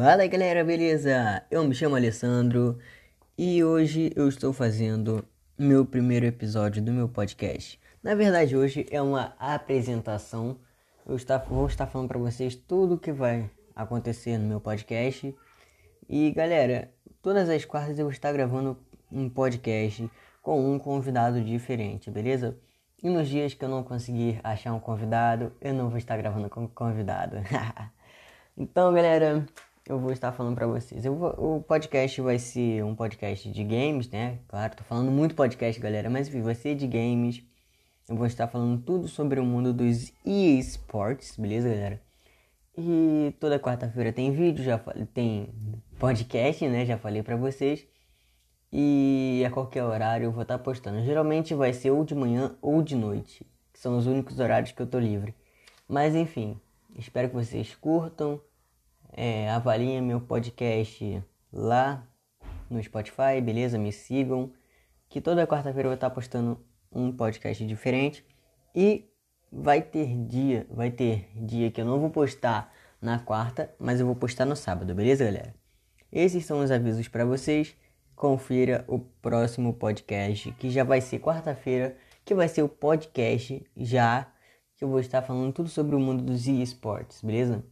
Fala galera, beleza? Eu me chamo Alessandro e hoje eu estou fazendo meu primeiro episódio do meu podcast. Na verdade, hoje é uma apresentação. Eu vou estar falando para vocês tudo o que vai acontecer no meu podcast. E galera, todas as quartas eu vou estar gravando um podcast com um convidado diferente, beleza? E nos dias que eu não conseguir achar um convidado, eu não vou estar gravando com convidado. então, galera, eu vou estar falando para vocês. Vou, o podcast vai ser um podcast de games, né? Claro, tô falando muito podcast, galera, mas enfim, vai ser de games. Eu vou estar falando tudo sobre o mundo dos eSports, beleza, galera? E toda quarta-feira tem vídeo, já tem podcast, né? Já falei para vocês. E a qualquer horário eu vou estar postando. Geralmente vai ser ou de manhã ou de noite, que são os únicos horários que eu tô livre. Mas enfim, espero que vocês curtam. É, avaliem meu podcast lá no Spotify, beleza? Me sigam. Que toda quarta-feira eu vou estar postando um podcast diferente. E vai ter dia, vai ter dia que eu não vou postar na quarta, mas eu vou postar no sábado, beleza, galera? Esses são os avisos para vocês confira o próximo podcast, que já vai ser quarta-feira, que vai ser o podcast já que eu vou estar falando tudo sobre o mundo dos esportes, beleza?